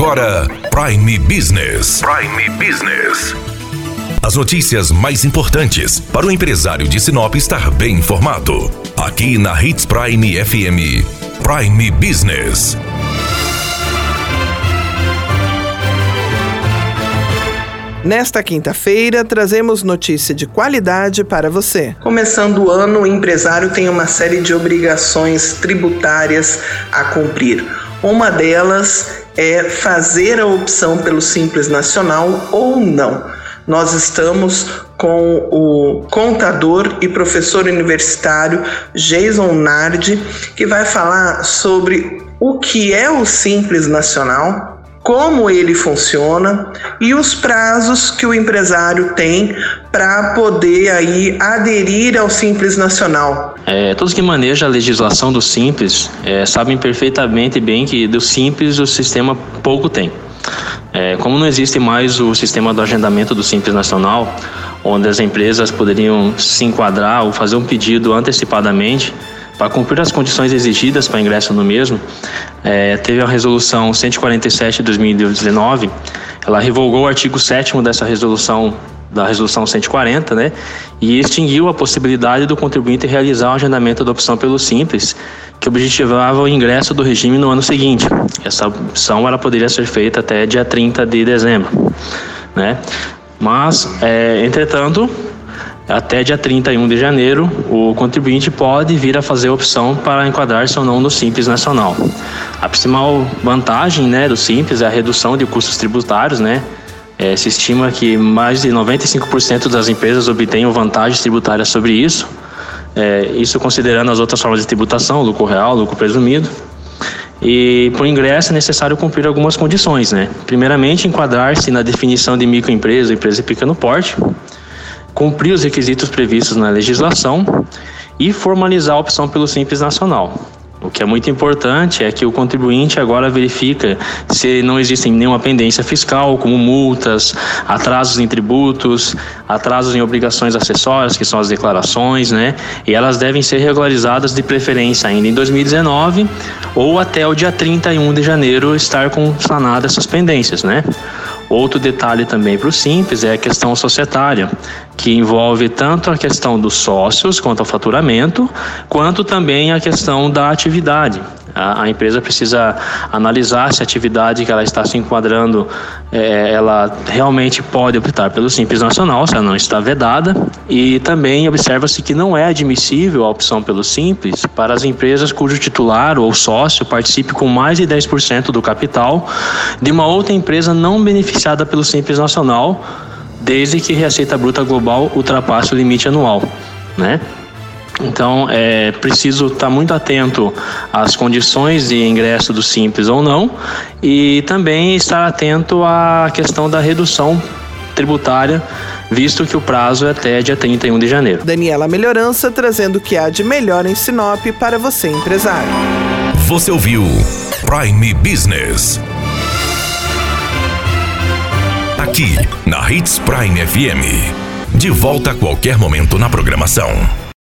agora Prime Business. Prime Business. As notícias mais importantes para o empresário de Sinop estar bem informado. Aqui na Hits Prime FM. Prime Business. Nesta quinta-feira, trazemos notícia de qualidade para você. Começando o ano, o empresário tem uma série de obrigações tributárias a cumprir. Uma delas é fazer a opção pelo Simples Nacional ou não. Nós estamos com o contador e professor universitário Jason Nardi, que vai falar sobre o que é o Simples Nacional, como ele funciona e os prazos que o empresário tem para poder aí aderir ao Simples Nacional. É, todos que manejam a legislação do Simples é, sabem perfeitamente bem que do Simples o sistema pouco tem. É, como não existe mais o sistema do agendamento do Simples Nacional, onde as empresas poderiam se enquadrar ou fazer um pedido antecipadamente, para cumprir as condições exigidas para ingresso no mesmo, é, teve a resolução 147 de 2019, ela revogou o artigo 7 dessa resolução da resolução 140, né, e extinguiu a possibilidade do contribuinte realizar o agendamento da opção pelo Simples, que objetivava o ingresso do regime no ano seguinte. Essa opção ela poderia ser feita até dia 30 de dezembro, né? Mas, é, entretanto, até dia 31 de janeiro, o contribuinte pode vir a fazer a opção para enquadrar-se ou não no Simples Nacional. A principal vantagem né, do Simples é a redução de custos tributários, né? É, se estima que mais de 95% das empresas obtêm vantagens tributárias sobre isso, é, isso considerando as outras formas de tributação, lucro real, lucro presumido. E por ingresso é necessário cumprir algumas condições, né? Primeiramente, enquadrar-se na definição de microempresa, empresa de pequeno porte, cumprir os requisitos previstos na legislação e formalizar a opção pelo Simples Nacional. O que é muito importante é que o contribuinte agora verifica se não existe nenhuma pendência fiscal, como multas, atrasos em tributos, atrasos em obrigações acessórias, que são as declarações, né? E elas devem ser regularizadas de preferência ainda em 2019 ou até o dia 31 de janeiro estar com sanadas essas pendências, né? Outro detalhe também para o Simples é a questão societária, que envolve tanto a questão dos sócios quanto ao faturamento, quanto também a questão da atividade. A, empresa precisa analisar se a atividade que ela está se enquadrando, é, ela realmente pode optar pelo Simples Nacional, se ela não está vedada, e também observa-se que não é admissível a opção pelo Simples para as empresas cujo titular ou sócio participe com mais de 10% do capital de uma outra empresa não beneficiada pelo Simples Nacional, desde que a receita bruta global ultrapasse o limite anual, né? Então, é preciso estar muito atento às condições de ingresso do Simples ou não e também estar atento à questão da redução tributária, visto que o prazo é até dia 31 de janeiro. Daniela Melhorança trazendo o que há de melhor em Sinop para você, empresário. Você ouviu Prime Business. Aqui, na Hits Prime FM. De volta a qualquer momento na programação.